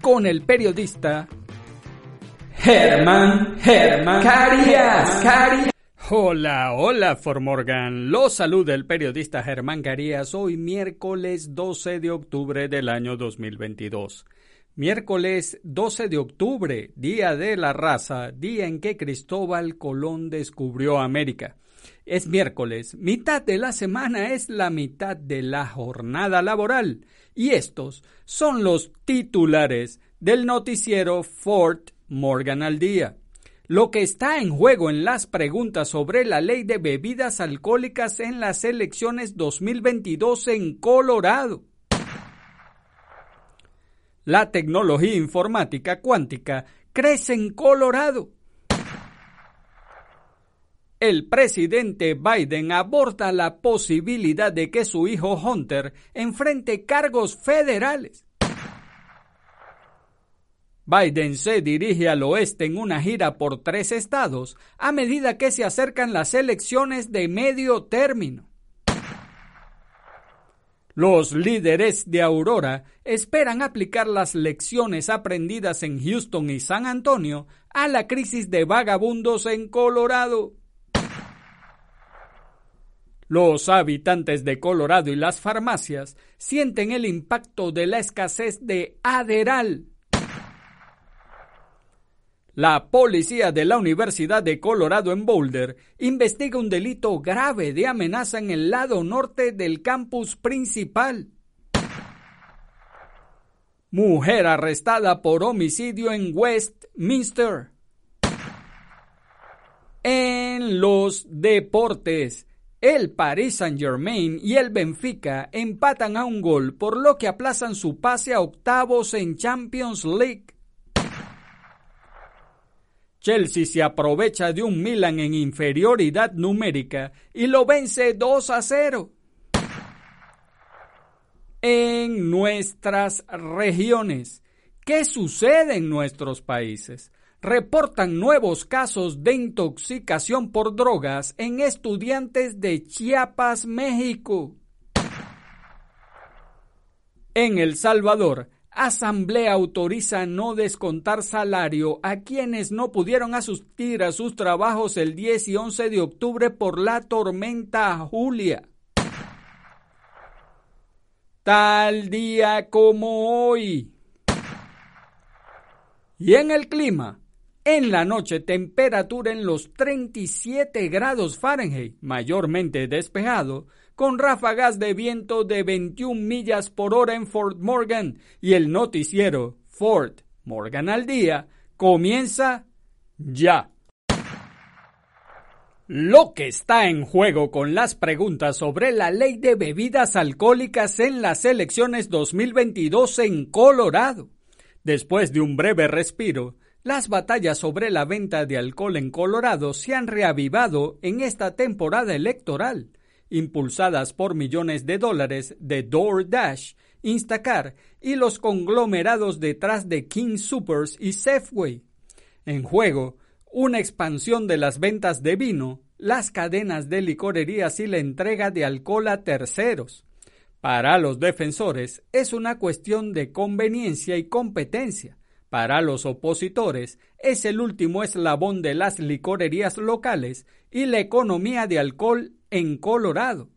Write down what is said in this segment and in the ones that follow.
con el periodista Germán Germán Carías. Carías. Hola, hola Formorgan. Los saluda el periodista Germán Carías hoy miércoles 12 de octubre del año 2022. Miércoles 12 de octubre, Día de la Raza, día en que Cristóbal Colón descubrió América. Es miércoles, mitad de la semana es la mitad de la jornada laboral y estos son los titulares del noticiero Fort Morgan al día. Lo que está en juego en las preguntas sobre la ley de bebidas alcohólicas en las elecciones 2022 en Colorado. La tecnología informática cuántica crece en Colorado. El presidente Biden aborda la posibilidad de que su hijo Hunter enfrente cargos federales. Biden se dirige al oeste en una gira por tres estados a medida que se acercan las elecciones de medio término. Los líderes de Aurora esperan aplicar las lecciones aprendidas en Houston y San Antonio a la crisis de vagabundos en Colorado. Los habitantes de Colorado y las farmacias sienten el impacto de la escasez de Aderal, la policía de la Universidad de Colorado en Boulder investiga un delito grave de amenaza en el lado norte del campus principal. Mujer arrestada por homicidio en Westminster. En los deportes, el Paris Saint-Germain y el Benfica empatan a un gol, por lo que aplazan su pase a octavos en Champions League. Chelsea se aprovecha de un Milan en inferioridad numérica y lo vence 2 a 0. En nuestras regiones, ¿qué sucede en nuestros países? Reportan nuevos casos de intoxicación por drogas en estudiantes de Chiapas, México. En El Salvador, Asamblea autoriza no descontar salario a quienes no pudieron asistir a sus trabajos el 10 y 11 de octubre por la tormenta Julia. Tal día como hoy. Y en el clima, en la noche temperatura en los 37 grados Fahrenheit, mayormente despejado, con ráfagas de viento de 21 millas por hora en Fort Morgan y el noticiero Fort Morgan al día comienza ya. Lo que está en juego con las preguntas sobre la ley de bebidas alcohólicas en las elecciones 2022 en Colorado. Después de un breve respiro, las batallas sobre la venta de alcohol en Colorado se han reavivado en esta temporada electoral impulsadas por millones de dólares de DoorDash, Instacar y los conglomerados detrás de King Supers y Safeway. En juego, una expansión de las ventas de vino, las cadenas de licorerías y la entrega de alcohol a terceros. Para los defensores es una cuestión de conveniencia y competencia. Para los opositores es el último eslabón de las licorerías locales y la economía de alcohol en Colorado.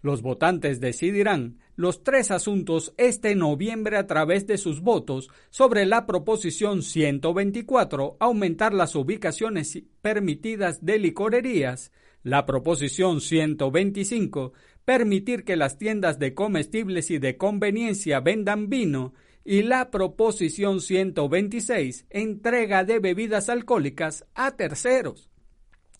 Los votantes decidirán los tres asuntos este noviembre a través de sus votos sobre la proposición 124, aumentar las ubicaciones permitidas de licorerías, la proposición 125, permitir que las tiendas de comestibles y de conveniencia vendan vino, y la proposición 126, entrega de bebidas alcohólicas a terceros.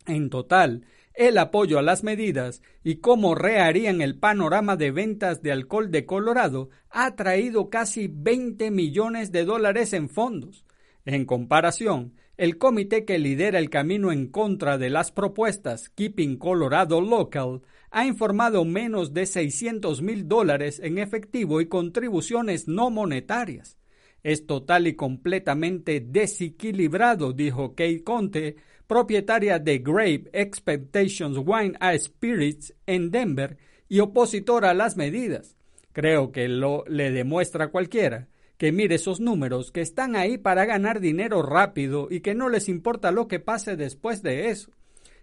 En total, el apoyo a las medidas y cómo reharían el panorama de ventas de alcohol de Colorado ha traído casi 20 millones de dólares en fondos. En comparación, el comité que lidera el camino en contra de las propuestas Keeping Colorado Local ha informado menos de 600 mil dólares en efectivo y contribuciones no monetarias. Es total y completamente desequilibrado, dijo Kate Conte, propietaria de Grape Expectations Wine and Spirits en Denver y opositora a las medidas. Creo que lo le demuestra cualquiera que mire esos números que están ahí para ganar dinero rápido y que no les importa lo que pase después de eso.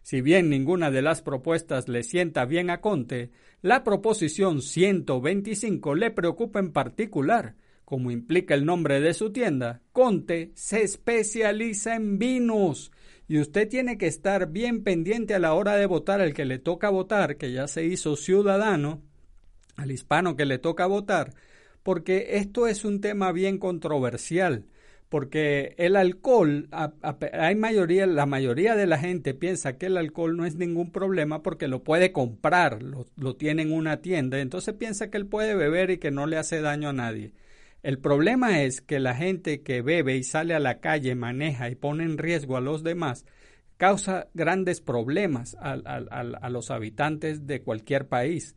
Si bien ninguna de las propuestas le sienta bien a Conte, la proposición 125 le preocupa en particular. Como implica el nombre de su tienda, Conte se especializa en vinos y usted tiene que estar bien pendiente a la hora de votar al que le toca votar, que ya se hizo ciudadano, al hispano que le toca votar, porque esto es un tema bien controversial, porque el alcohol, hay mayoría, la mayoría de la gente piensa que el alcohol no es ningún problema porque lo puede comprar, lo, lo tiene en una tienda, entonces piensa que él puede beber y que no le hace daño a nadie. El problema es que la gente que bebe y sale a la calle, maneja y pone en riesgo a los demás, causa grandes problemas a, los habitantes de cualquier país.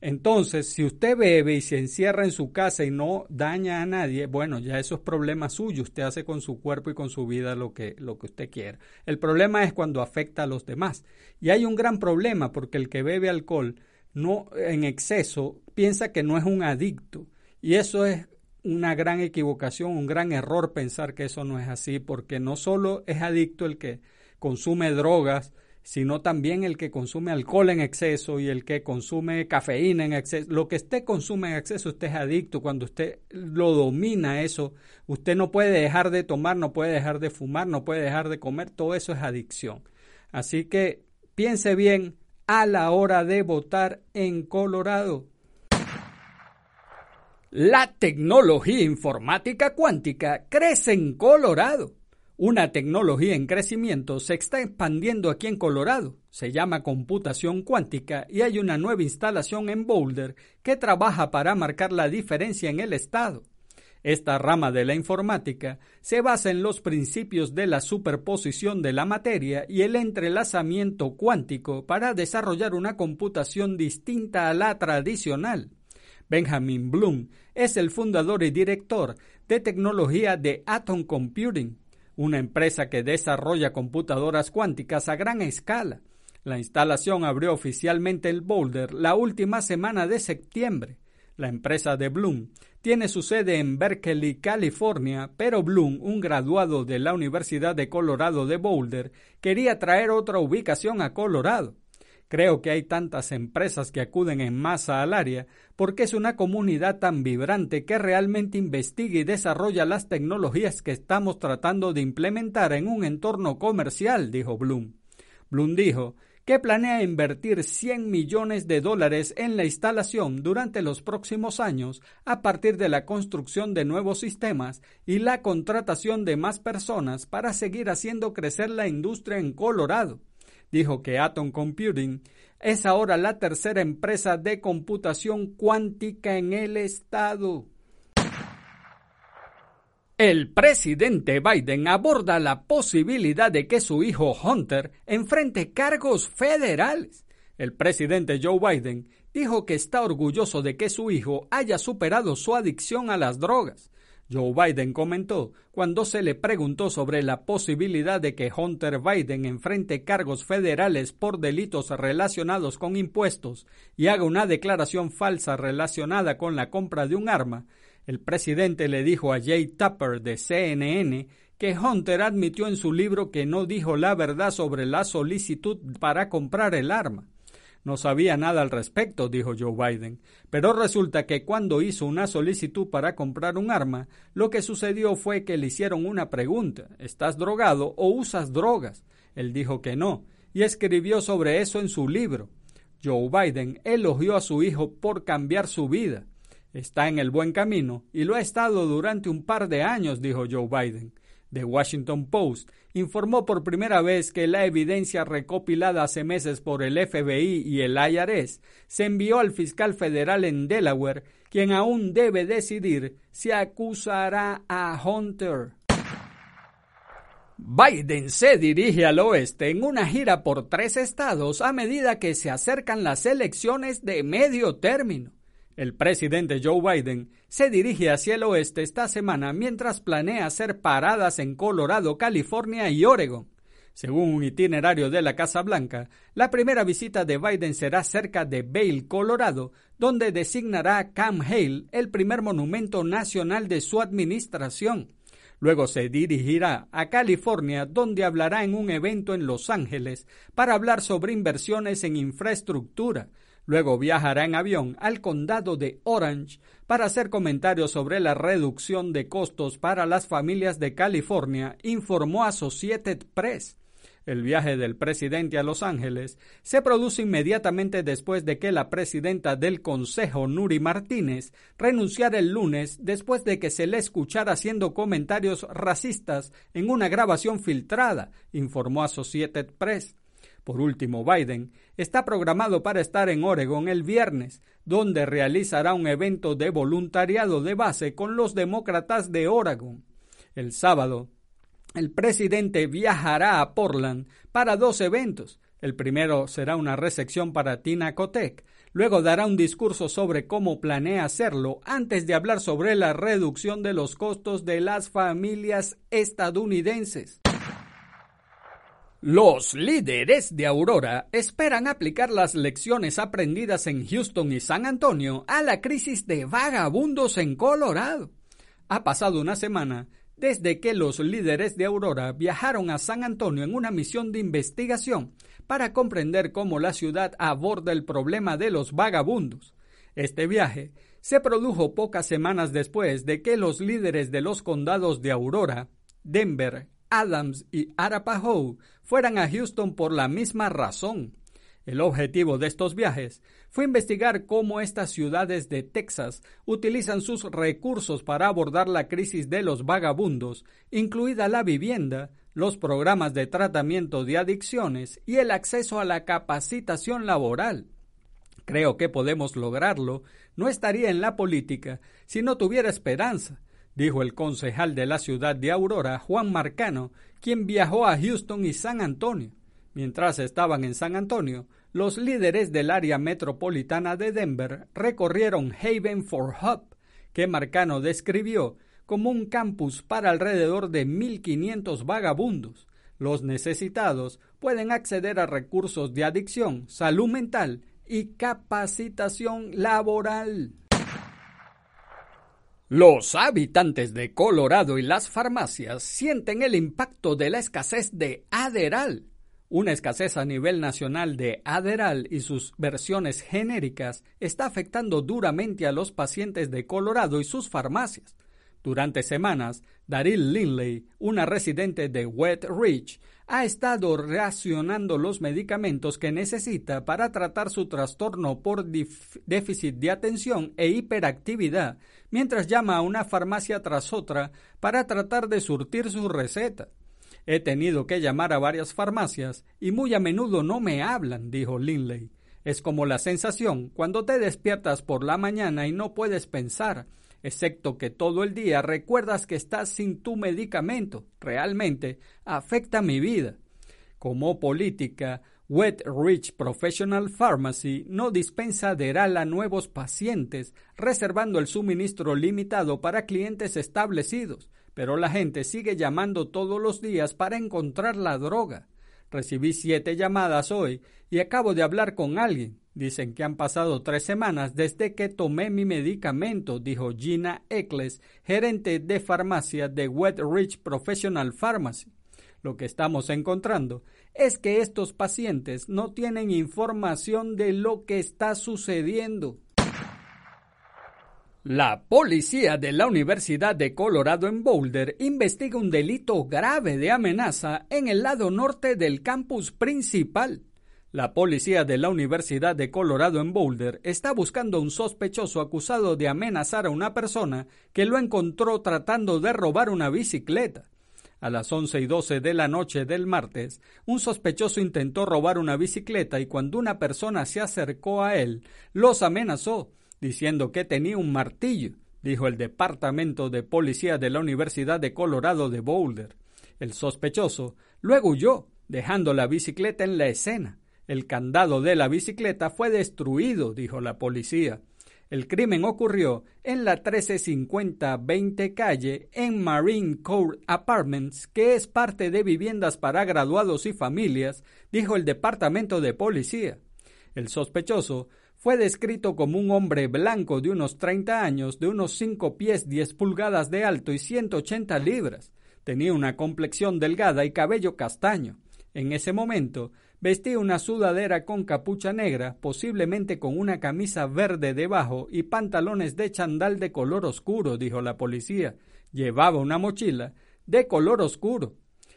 Entonces, si usted bebe y se encierra en su casa y no daña a nadie, bueno, ya eso es problema suyo. Usted hace con su cuerpo y con su vida lo que, lo que usted quiera. El problema es cuando afecta a los demás. Y hay un gran problema porque el que bebe alcohol no en exceso piensa que no es un adicto. Y eso es una gran equivocación, un gran error pensar que eso no es así, porque no solo es adicto el que consume drogas, sino también el que consume alcohol en exceso y el que consume cafeína en exceso. Lo que usted consume en exceso, usted es adicto. Cuando usted lo domina eso, usted no puede dejar de tomar, no puede dejar de fumar, no puede dejar de comer. Todo eso es adicción. Así que piense bien a la hora de votar en Colorado. La tecnología informática cuántica crece en Colorado. Una tecnología en crecimiento se está expandiendo aquí en Colorado. Se llama computación cuántica y hay una nueva instalación en Boulder que trabaja para marcar la diferencia en el estado. Esta rama de la informática se basa en los principios de la superposición de la materia y el entrelazamiento cuántico para desarrollar una computación distinta a la tradicional. Benjamin Bloom es el fundador y director de tecnología de Atom Computing, una empresa que desarrolla computadoras cuánticas a gran escala. La instalación abrió oficialmente el Boulder la última semana de septiembre. La empresa de Bloom tiene su sede en Berkeley, California, pero Bloom, un graduado de la Universidad de Colorado de Boulder, quería traer otra ubicación a Colorado. Creo que hay tantas empresas que acuden en masa al área porque es una comunidad tan vibrante que realmente investiga y desarrolla las tecnologías que estamos tratando de implementar en un entorno comercial, dijo Bloom. Bloom dijo que planea invertir 100 millones de dólares en la instalación durante los próximos años a partir de la construcción de nuevos sistemas y la contratación de más personas para seguir haciendo crecer la industria en Colorado dijo que Atom Computing es ahora la tercera empresa de computación cuántica en el estado. El presidente Biden aborda la posibilidad de que su hijo Hunter enfrente cargos federales. El presidente Joe Biden dijo que está orgulloso de que su hijo haya superado su adicción a las drogas. Joe Biden comentó cuando se le preguntó sobre la posibilidad de que Hunter Biden enfrente cargos federales por delitos relacionados con impuestos y haga una declaración falsa relacionada con la compra de un arma, el presidente le dijo a Jay Tupper de CNN que Hunter admitió en su libro que no dijo la verdad sobre la solicitud para comprar el arma. No sabía nada al respecto, dijo Joe Biden, pero resulta que cuando hizo una solicitud para comprar un arma, lo que sucedió fue que le hicieron una pregunta ¿Estás drogado o usas drogas? Él dijo que no, y escribió sobre eso en su libro. Joe Biden elogió a su hijo por cambiar su vida. Está en el buen camino y lo ha estado durante un par de años, dijo Joe Biden. The Washington Post informó por primera vez que la evidencia recopilada hace meses por el FBI y el IRS se envió al fiscal federal en Delaware, quien aún debe decidir si acusará a Hunter. Biden se dirige al oeste en una gira por tres estados a medida que se acercan las elecciones de medio término. El presidente Joe Biden se dirige hacia el oeste esta semana mientras planea hacer paradas en Colorado, California y Oregon. Según un itinerario de la Casa Blanca, la primera visita de Biden será cerca de Vail, Colorado, donde designará Camp Hale el primer monumento nacional de su administración. Luego se dirigirá a California, donde hablará en un evento en Los Ángeles para hablar sobre inversiones en infraestructura, Luego viajará en avión al condado de Orange para hacer comentarios sobre la reducción de costos para las familias de California, informó Associated Press. El viaje del presidente a Los Ángeles se produce inmediatamente después de que la presidenta del Consejo, Nuri Martínez, renunciara el lunes después de que se le escuchara haciendo comentarios racistas en una grabación filtrada, informó Associated Press. Por último, Biden está programado para estar en Oregon el viernes, donde realizará un evento de voluntariado de base con los demócratas de Oregon. El sábado, el presidente viajará a Portland para dos eventos. El primero será una recepción para Tina. Luego dará un discurso sobre cómo planea hacerlo antes de hablar sobre la reducción de los costos de las familias estadounidenses. Los líderes de Aurora esperan aplicar las lecciones aprendidas en Houston y San Antonio a la crisis de vagabundos en Colorado. Ha pasado una semana desde que los líderes de Aurora viajaron a San Antonio en una misión de investigación para comprender cómo la ciudad aborda el problema de los vagabundos. Este viaje se produjo pocas semanas después de que los líderes de los condados de Aurora, Denver, Adams y Arapahoe fueran a Houston por la misma razón. El objetivo de estos viajes fue investigar cómo estas ciudades de Texas utilizan sus recursos para abordar la crisis de los vagabundos, incluida la vivienda, los programas de tratamiento de adicciones y el acceso a la capacitación laboral. Creo que podemos lograrlo. No estaría en la política si no tuviera esperanza dijo el concejal de la ciudad de Aurora, Juan Marcano, quien viajó a Houston y San Antonio. Mientras estaban en San Antonio, los líderes del área metropolitana de Denver recorrieron Haven for Hub, que Marcano describió como un campus para alrededor de 1.500 vagabundos. Los necesitados pueden acceder a recursos de adicción, salud mental y capacitación laboral. Los habitantes de Colorado y las farmacias sienten el impacto de la escasez de Aderal. Una escasez a nivel nacional de Aderal y sus versiones genéricas está afectando duramente a los pacientes de Colorado y sus farmacias. Durante semanas, Daryl Linley, una residente de Wet Ridge, ha estado racionando los medicamentos que necesita para tratar su trastorno por déficit de atención e hiperactividad, mientras llama a una farmacia tras otra para tratar de surtir su receta. He tenido que llamar a varias farmacias y muy a menudo no me hablan, dijo Linley. Es como la sensación cuando te despiertas por la mañana y no puedes pensar, excepto que todo el día recuerdas que estás sin tu medicamento. Realmente afecta mi vida. Como política, Wet Rich Professional Pharmacy no dispensa Deral a nuevos pacientes, reservando el suministro limitado para clientes establecidos, pero la gente sigue llamando todos los días para encontrar la droga. Recibí siete llamadas hoy y acabo de hablar con alguien. Dicen que han pasado tres semanas desde que tomé mi medicamento, dijo Gina Eccles, gerente de farmacia de Wet Ridge Professional Pharmacy. Lo que estamos encontrando es que estos pacientes no tienen información de lo que está sucediendo. La policía de la Universidad de Colorado en Boulder investiga un delito grave de amenaza en el lado norte del campus principal. La policía de la Universidad de Colorado en Boulder está buscando a un sospechoso acusado de amenazar a una persona que lo encontró tratando de robar una bicicleta. A las once y doce de la noche del martes, un sospechoso intentó robar una bicicleta y cuando una persona se acercó a él, los amenazó diciendo que tenía un martillo, dijo el Departamento de Policía de la Universidad de Colorado de Boulder. El sospechoso luego huyó, dejando la bicicleta en la escena. El candado de la bicicleta fue destruido, dijo la policía. El crimen ocurrió en la 1350-20 calle en Marine Corps Apartments, que es parte de viviendas para graduados y familias, dijo el departamento de policía. El sospechoso fue descrito como un hombre blanco de unos 30 años, de unos 5 pies 10 pulgadas de alto y 180 libras. Tenía una complexión delgada y cabello castaño. En ese momento vestía una sudadera con capucha negra, posiblemente con una camisa verde debajo y pantalones de chandal de color oscuro, dijo la policía. Llevaba una mochila de color oscuro.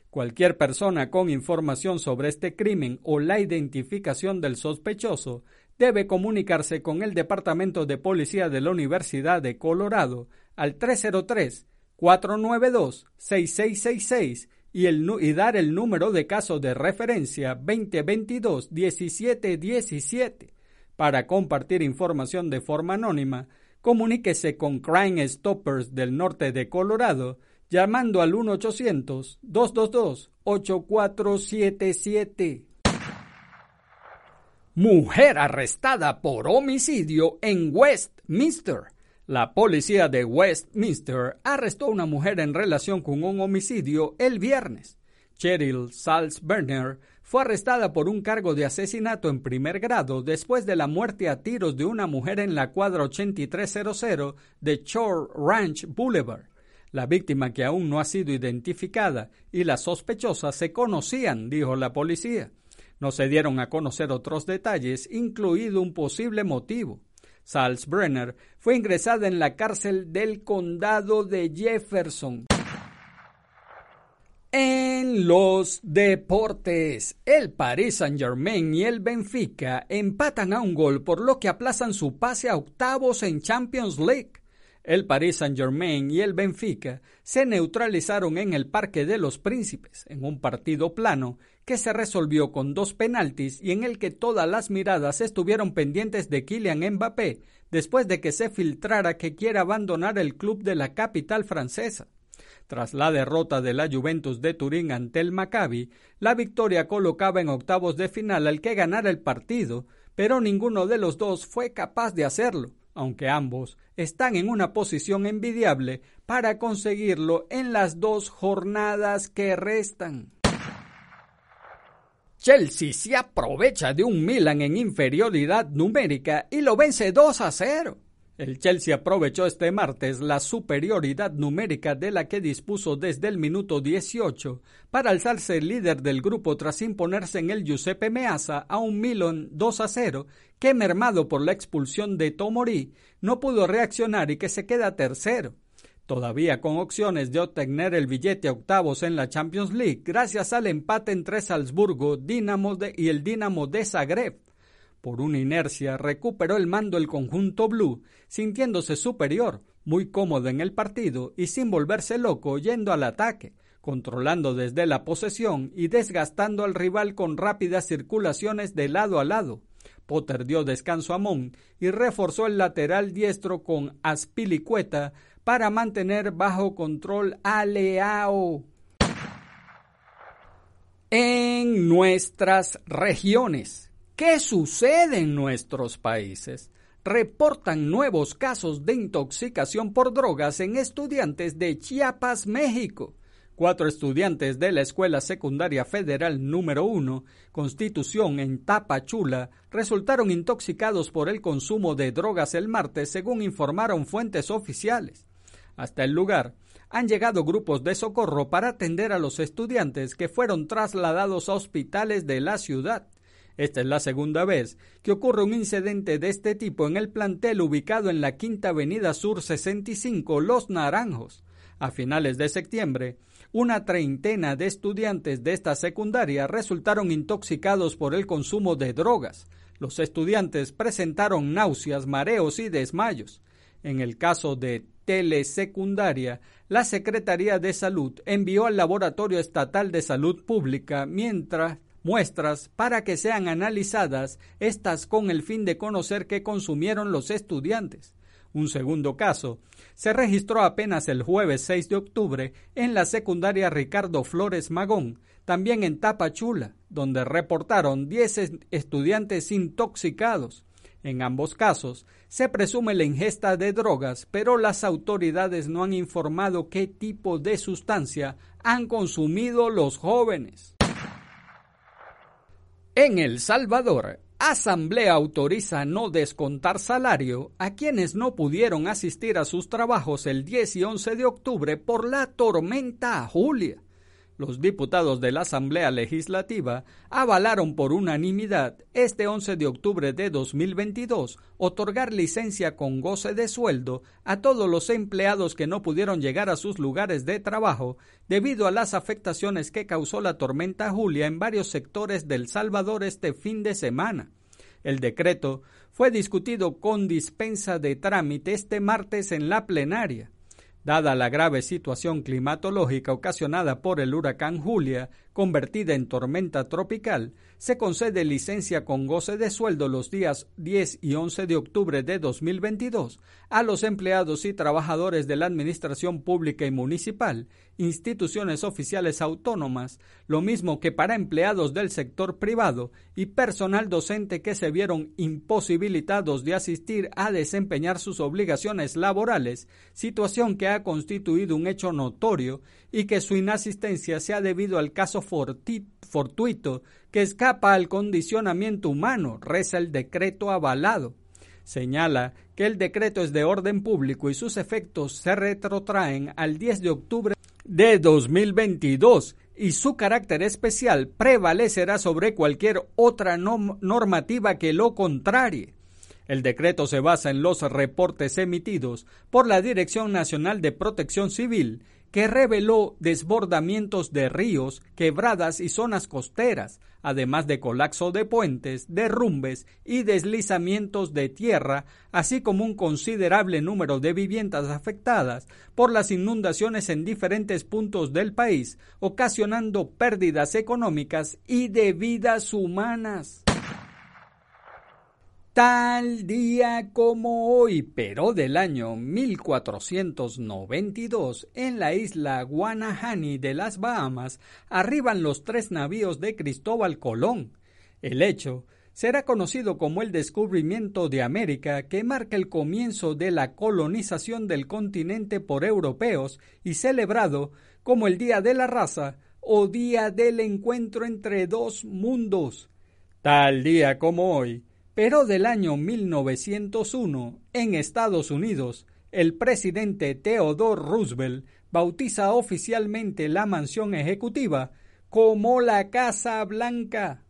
Cualquier persona con información sobre este crimen o la identificación del sospechoso debe comunicarse con el Departamento de Policía de la Universidad de Colorado al 303-492-6666 y, dar el número de caso de referencia 2022-1717. Para compartir información de forma anónima, comuníquese con Crime Stoppers del norte de Colorado llamando al 1-800-222-8477. Mujer arrestada por homicidio en Westminster. La policía de Westminster arrestó a una mujer en relación con un homicidio el viernes. Cheryl Salzberner fue arrestada por un cargo de asesinato en primer grado después de la muerte a tiros de una mujer en la cuadra 8300 de Shore Ranch Boulevard. La víctima, que aún no ha sido identificada, y la sospechosa se conocían, dijo la policía. No se dieron a conocer otros detalles, incluido un posible motivo. Salzbrenner fue ingresada en la cárcel del condado de Jefferson. En los deportes, el Paris Saint-Germain y el Benfica empatan a un gol por lo que aplazan su pase a octavos en Champions League. El Paris Saint-Germain y el Benfica se neutralizaron en el Parque de los Príncipes en un partido plano que se resolvió con dos penaltis y en el que todas las miradas estuvieron pendientes de Kylian Mbappé después de que se filtrara que quiere abandonar el club de la capital francesa. Tras la derrota de la Juventus de Turín ante el Maccabi, la victoria colocaba en octavos de final al que ganara el partido, pero ninguno de los dos fue capaz de hacerlo, aunque ambos están en una posición envidiable para conseguirlo en las dos jornadas que restan. Chelsea se aprovecha de un Milan en inferioridad numérica y lo vence 2 a 0. El Chelsea aprovechó este martes la superioridad numérica de la que dispuso desde el minuto 18 para alzarse líder del grupo tras imponerse en el Giuseppe Meazza a un Milan 2 a 0 que mermado por la expulsión de Tomori no pudo reaccionar y que se queda tercero todavía con opciones de obtener el billete a octavos en la Champions League gracias al empate entre Salzburgo Dinamo y el Dinamo de Zagreb. Por una inercia recuperó el mando el conjunto blue, sintiéndose superior, muy cómodo en el partido y sin volverse loco yendo al ataque, controlando desde la posesión y desgastando al rival con rápidas circulaciones de lado a lado. Potter dio descanso a Mon y reforzó el lateral diestro con Aspilicueta para mantener bajo control a Leao. En nuestras regiones, ¿qué sucede en nuestros países? Reportan nuevos casos de intoxicación por drogas en estudiantes de Chiapas, México. Cuatro estudiantes de la Escuela Secundaria Federal número 1, Constitución en Tapachula, resultaron intoxicados por el consumo de drogas el martes, según informaron fuentes oficiales. Hasta el lugar han llegado grupos de socorro para atender a los estudiantes que fueron trasladados a hospitales de la ciudad. Esta es la segunda vez que ocurre un incidente de este tipo en el plantel ubicado en la Quinta Avenida Sur 65 Los Naranjos. A finales de septiembre, una treintena de estudiantes de esta secundaria resultaron intoxicados por el consumo de drogas. Los estudiantes presentaron náuseas, mareos y desmayos. En el caso de telesecundaria, la Secretaría de Salud envió al Laboratorio Estatal de Salud Pública mientras muestras para que sean analizadas estas con el fin de conocer qué consumieron los estudiantes. Un segundo caso se registró apenas el jueves 6 de octubre en la secundaria Ricardo Flores Magón, también en Tapachula, donde reportaron 10 estudiantes intoxicados. En ambos casos se presume la ingesta de drogas, pero las autoridades no han informado qué tipo de sustancia han consumido los jóvenes. En El Salvador, Asamblea autoriza no descontar salario a quienes no pudieron asistir a sus trabajos el 10 y 11 de octubre por la tormenta Julia los diputados de la Asamblea Legislativa avalaron por unanimidad este 11 de octubre de 2022 otorgar licencia con goce de sueldo a todos los empleados que no pudieron llegar a sus lugares de trabajo debido a las afectaciones que causó la tormenta Julia en varios sectores del Salvador este fin de semana. El decreto fue discutido con dispensa de trámite este martes en la plenaria. Dada la grave situación climatológica ocasionada por el huracán Julia, convertida en tormenta tropical, se concede licencia con goce de sueldo los días 10 y 11 de octubre de 2022 a los empleados y trabajadores de la Administración Pública y Municipal, instituciones oficiales autónomas, lo mismo que para empleados del sector privado y personal docente que se vieron imposibilitados de asistir a desempeñar sus obligaciones laborales, situación que ha constituido un hecho notorio y que su inasistencia se ha debido al caso fortuito que escapa al condicionamiento humano, reza el decreto avalado. Señala que el decreto es de orden público y sus efectos se retrotraen al 10 de octubre de 2022 y su carácter especial prevalecerá sobre cualquier otra normativa que lo contrarie. El decreto se basa en los reportes emitidos por la Dirección Nacional de Protección Civil que reveló desbordamientos de ríos, quebradas y zonas costeras, además de colapso de puentes, derrumbes y deslizamientos de tierra, así como un considerable número de viviendas afectadas por las inundaciones en diferentes puntos del país, ocasionando pérdidas económicas y de vidas humanas. Tal día como hoy, pero del año 1492, en la isla Guanahani de las Bahamas, arriban los tres navíos de Cristóbal Colón. El hecho será conocido como el descubrimiento de América que marca el comienzo de la colonización del continente por europeos y celebrado como el Día de la Raza o Día del Encuentro entre dos mundos. Tal día como hoy, pero del año 1901, en Estados Unidos, el presidente Theodore Roosevelt bautiza oficialmente la mansión ejecutiva como la Casa Blanca.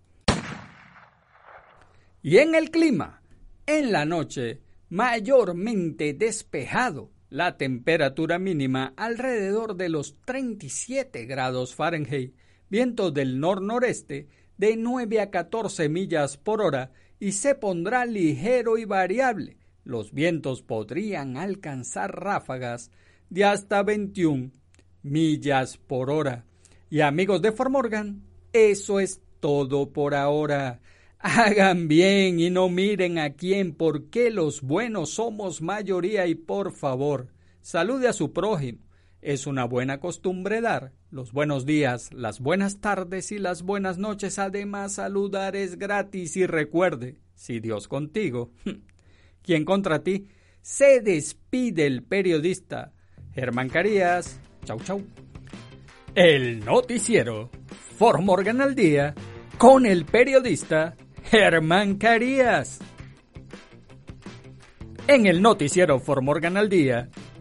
Y en el clima, en la noche, mayormente despejado, la temperatura mínima alrededor de los 37 grados Fahrenheit, viento del nor-noreste de 9 a 14 millas por hora y se pondrá ligero y variable. Los vientos podrían alcanzar ráfagas de hasta 21 millas por hora. Y amigos de Formorgan, eso es todo por ahora. Hagan bien y no miren a quién, porque los buenos somos mayoría y por favor, salude a su prójimo. Es una buena costumbre dar los buenos días, las buenas tardes y las buenas noches. Además, saludar es gratis y recuerde, si Dios contigo, ¿quién contra ti? Se despide el periodista Germán Carías. Chau, chau. El noticiero Formorgan al día con el periodista Germán Carías. En el noticiero Formorgan al día